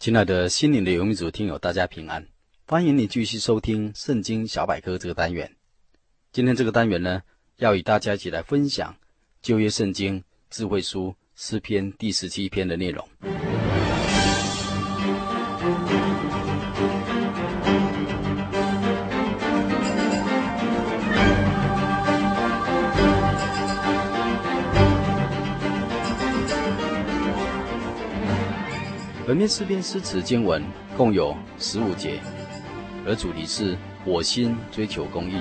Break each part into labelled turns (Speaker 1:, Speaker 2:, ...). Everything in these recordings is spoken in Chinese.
Speaker 1: 亲爱的心灵的游民族听友，大家平安！欢迎你继续收听《圣经小百科》这个单元。今天这个单元呢，要与大家一起来分享旧约圣经智慧书诗篇第十七篇的内容。本篇诗篇诗词经文共有十五节，而主题是我心追求公义。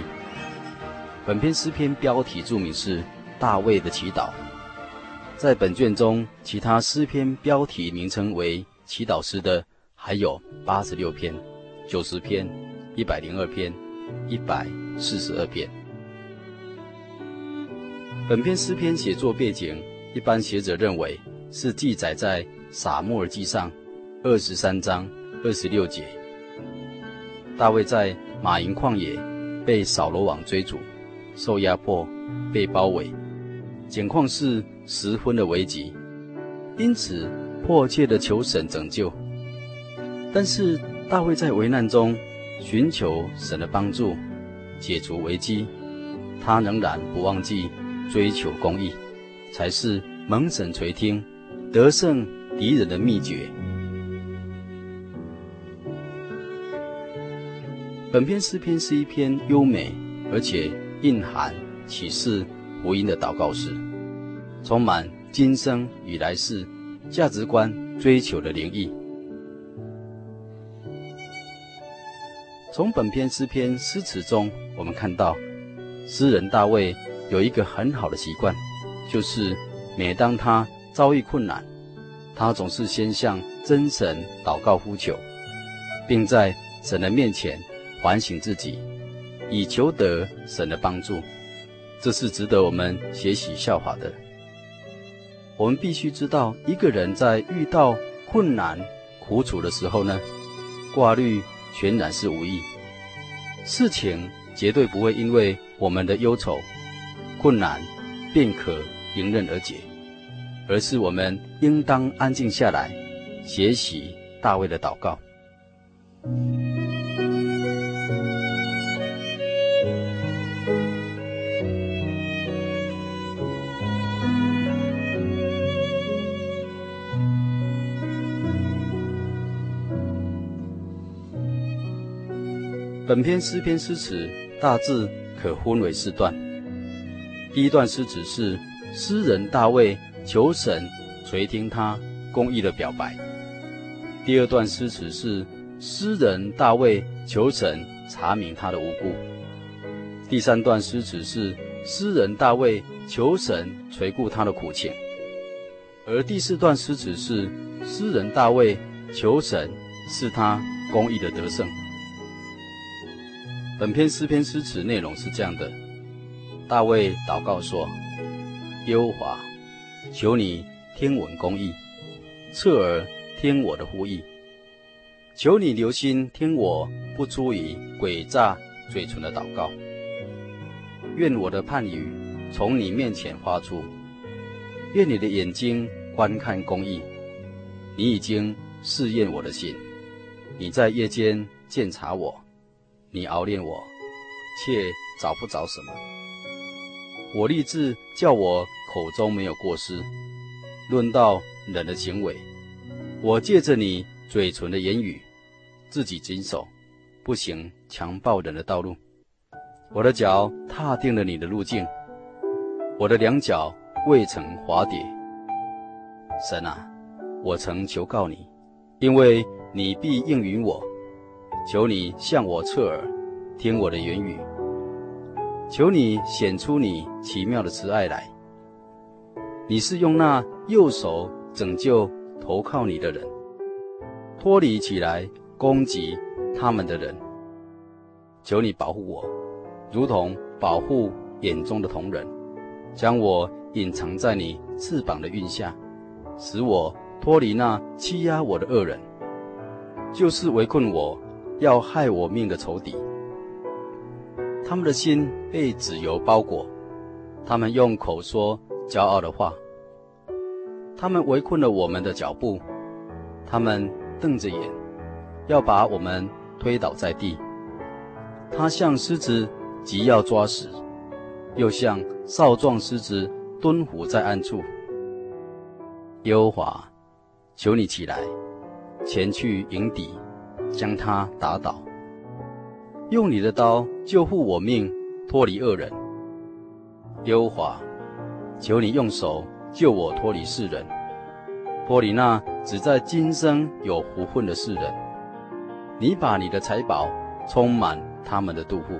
Speaker 1: 本篇诗篇标题注明是大卫的祈祷。在本卷中，其他诗篇标题名称为祈祷诗的还有八十六篇、九十篇、一百零二篇、一百四十二篇。本篇诗篇写作背景，一般学者认为是记载在撒母耳记上。二十三章二十六节，大卫在马营旷野被扫罗王追逐，受压迫，被包围，境况是十分的危急，因此迫切的求神拯救。但是大卫在危难中寻求神的帮助，解除危机，他仍然不忘记追求公义，才是蒙神垂听、得胜敌人的秘诀。本篇诗篇是一篇优美而且蕴含启示福音的祷告诗，充满今生与来世价值观追求的灵意。从本篇诗篇诗词中，我们看到诗人大卫有一个很好的习惯，就是每当他遭遇困难，他总是先向真神祷告呼求，并在神的面前。反省自己，以求得神的帮助，这是值得我们学习效法的。我们必须知道，一个人在遇到困难、苦楚的时候呢，挂虑全然是无益。事情绝对不会因为我们的忧愁、困难便可迎刃而解，而是我们应当安静下来，学习大卫的祷告。本篇诗篇诗词大致可分为四段。第一段诗词是诗人大卫求神垂听他公义的表白。第二段诗词是诗人大卫求神查明他的无辜。第三段诗词是诗人大卫求神垂顾他的苦情。而第四段诗词是诗人大卫求神赐他公义的得胜。本篇诗篇诗词内容是这样的：大卫祷告说：“耶和华，求你听闻公义，侧耳听我的呼吁。求你留心听我不出于诡诈嘴唇的祷告。愿我的判语从你面前发出，愿你的眼睛观看公义。你已经试验我的心，你在夜间鉴察我。”你熬炼我，却找不着什么。我立志叫我口中没有过失。论到人的行为，我借着你嘴唇的言语，自己谨守，不行强暴人的道路。我的脚踏定了你的路径，我的两脚未曾滑跌。神啊，我曾求告你，因为你必应允我。求你向我侧耳，听我的言语。求你显出你奇妙的慈爱来。你是用那右手拯救投靠你的人，脱离起来攻击他们的人。求你保护我，如同保护眼中的瞳人，将我隐藏在你翅膀的荫下，使我脱离那欺压我的恶人，就是围困我要害我命的仇敌。他们的心被脂油包裹，他们用口说骄傲的话。他们围困了我们的脚步，他们瞪着眼，要把我们推倒在地。他像狮子急要抓食，又像少壮狮子蹲伏在暗处。耶和华，求你起来，前去迎敌，将他打倒。用你的刀救护我命，脱离恶人。耶和华，求你用手救我脱离世人，脱离那只在今生有福分的世人。你把你的财宝充满他们的肚腹，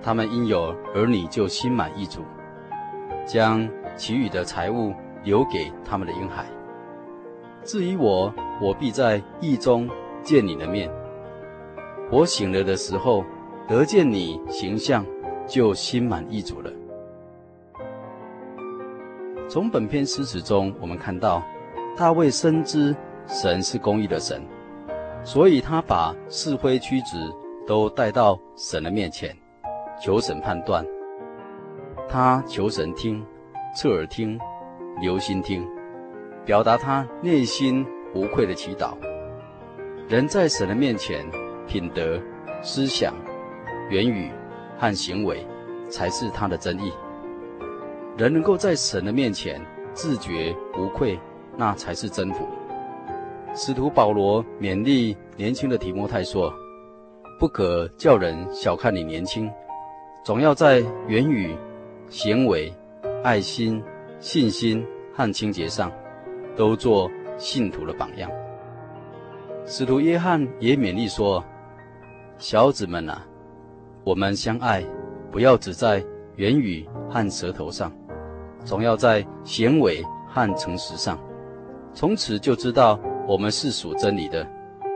Speaker 1: 他们因有儿女就心满意足，将其余的财物留给他们的婴孩。至于我，我必在义中见你的面。我醒了的时候，得见你形象，就心满意足了。从本篇诗词中，我们看到大卫深知神是公义的神，所以他把是非曲直都带到神的面前，求神判断。他求神听，侧耳听，留心听，表达他内心无愧的祈祷。人在神的面前。品德、思想、言语和行为，才是他的真义。人能够在神的面前自觉无愧，那才是真福。使徒保罗勉励年轻的提摩太说：“不可叫人小看你年轻，总要在言语、行为、爱心、信心和清洁上，都做信徒的榜样。”使徒约翰也勉励说。小子们啊，我们相爱，不要只在言语和舌头上，总要在行为和诚实上。从此就知道我们是属真理的，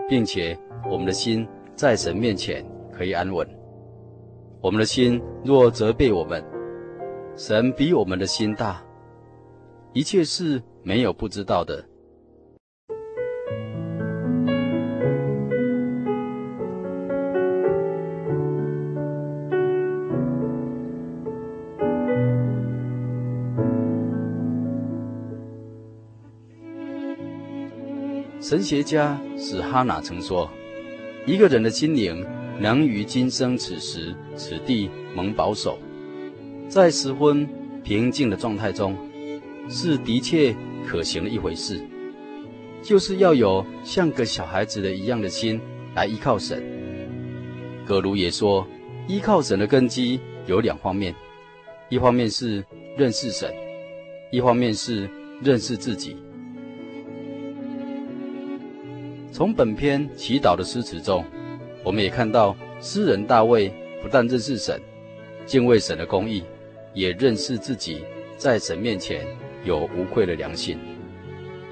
Speaker 1: 并且我们的心在神面前可以安稳。我们的心若责备我们，神比我们的心大，一切事没有不知道的。神学家史哈纳曾说：“一个人的心灵能于今生此时此地蒙保守，在十分平静的状态中，是的确可行的一回事。就是要有像个小孩子的一样的心来依靠神。”葛卢也说：“依靠神的根基有两方面，一方面是认识神，一方面是认识自己。”从本篇祈祷的诗词中，我们也看到诗人大卫不但认识神、敬畏神的公义，也认识自己在神面前有无愧的良心。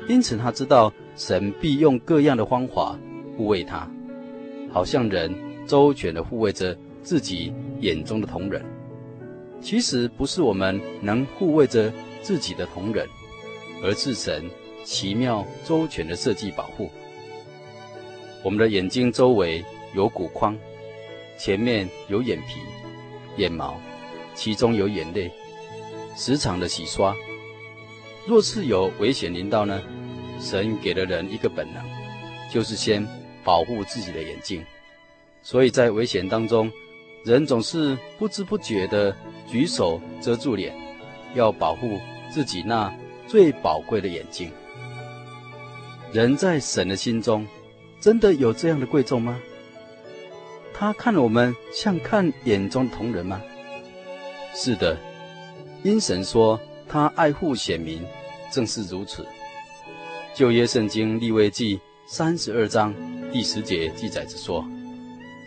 Speaker 1: 因此，他知道神必用各样的方法护卫他，好像人周全地护卫着自己眼中的同人。其实不是我们能护卫着自己的同人，而是神奇妙周全的设计保护。我们的眼睛周围有骨框，前面有眼皮、眼毛，其中有眼泪，时常的洗刷。若是有危险临到呢？神给了人一个本能，就是先保护自己的眼睛。所以在危险当中，人总是不知不觉地举手遮住脸，要保护自己那最宝贵的眼睛。人在神的心中。真的有这样的贵重吗？他看我们像看眼中的同人吗？是的，因神说他爱护选民，正是如此。旧约圣经利未记三十二章第十节记载着说：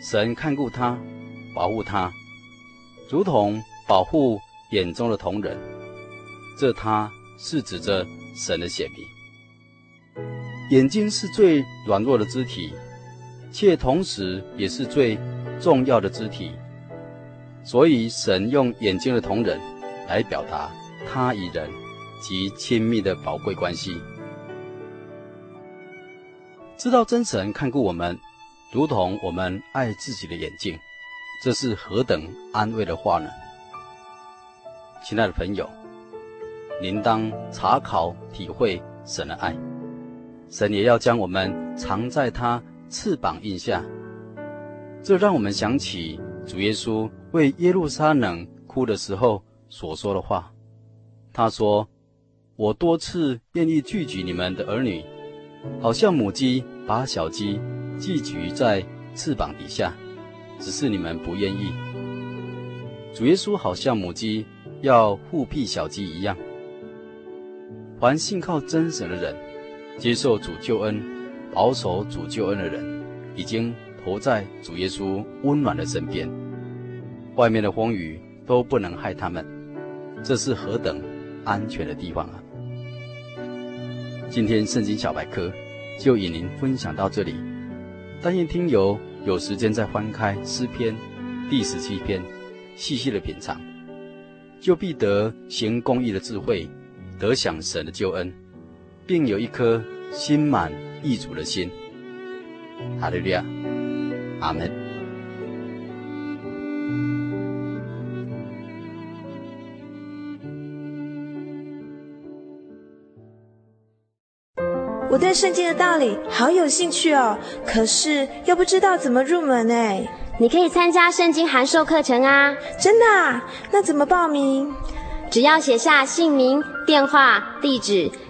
Speaker 1: 神看顾他，保护他，如同保护眼中的同人。这他是指着神的显明。眼睛是最软弱的肢体，却同时也是最重要的肢体。所以神用眼睛的瞳仁来表达他与人及亲密的宝贵关系。知道真神看顾我们，如同我们爱自己的眼睛，这是何等安慰的话呢？亲爱的朋友，您当查考体会神的爱，神也要将我们藏在他翅膀印下。这让我们想起主耶稣为耶路撒冷哭的时候所说的话。他说：“我多次愿意聚集你们的儿女。”好像母鸡把小鸡寄居在翅膀底下，只是你们不愿意。主耶稣好像母鸡要护庇小鸡一样。凡信靠真神的人，接受主救恩、保守主救恩的人，已经投在主耶稣温暖的身边，外面的风雨都不能害他们。这是何等安全的地方啊！今天圣经小百科就与您分享到这里，但愿听友有时间再翻开诗篇第十七篇，细细的品尝，就必得行公义的智慧，得享神的救恩，并有一颗心满意足的心。哈利路亚，阿门。
Speaker 2: 我对圣经的道理好有兴趣哦，可是又不知道怎么入门哎。
Speaker 3: 你可以参加圣经函授课程啊！
Speaker 2: 真的啊？那怎么报名？
Speaker 3: 只要写下姓名、电话、地址，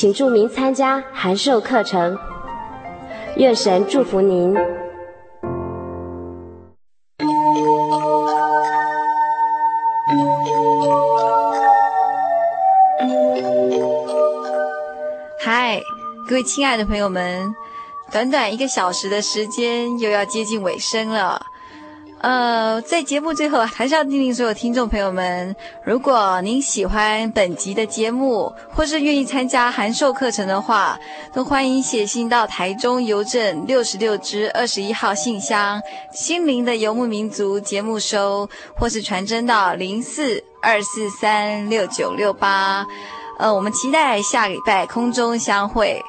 Speaker 3: 请注明参加函授课程。愿神祝福您。
Speaker 4: 嗨，各位亲爱的朋友们。短短一个小时的时间，又要接近尾声了。呃，在节目最后，还是要叮咛所有听众朋友们：如果您喜欢本集的节目，或是愿意参加函授课程的话，都欢迎写信到台中邮政六十六支二十一号信箱“心灵的游牧民族”节目收，或是传真到零四二四三六九六八。呃，我们期待下礼拜空中相会。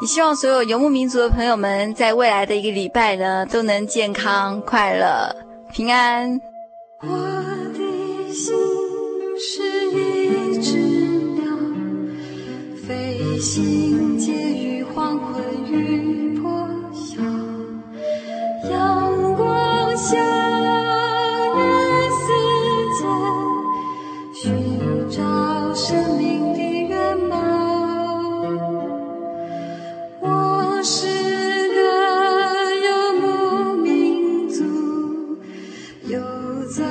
Speaker 4: 也希望所有游牧民族的朋友们，在未来的一个礼拜呢，都能健康、快乐、平安。
Speaker 5: 我的心是一只鸟，飞行间游走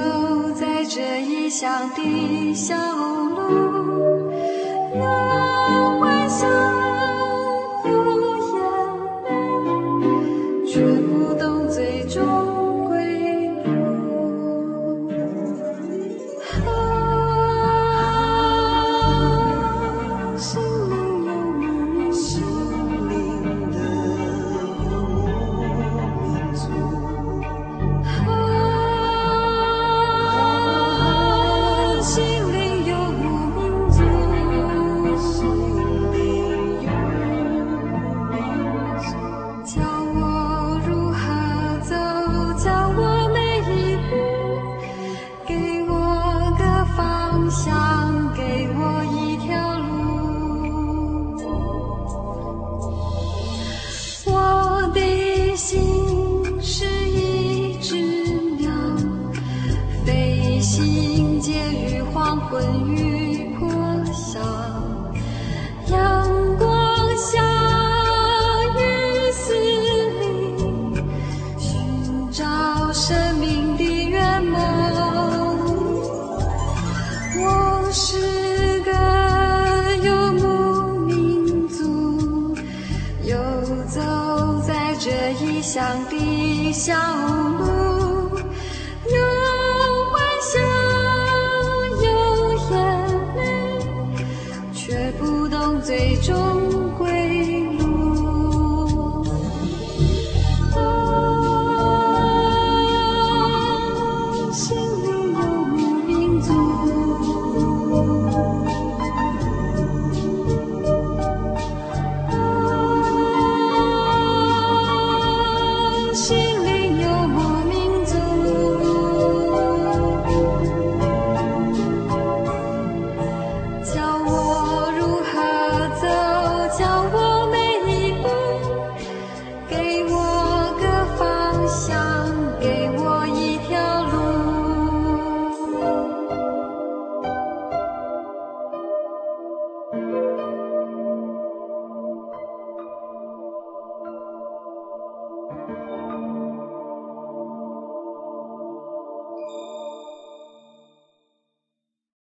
Speaker 5: 在这异乡的小路阳光下结于黄昏。于。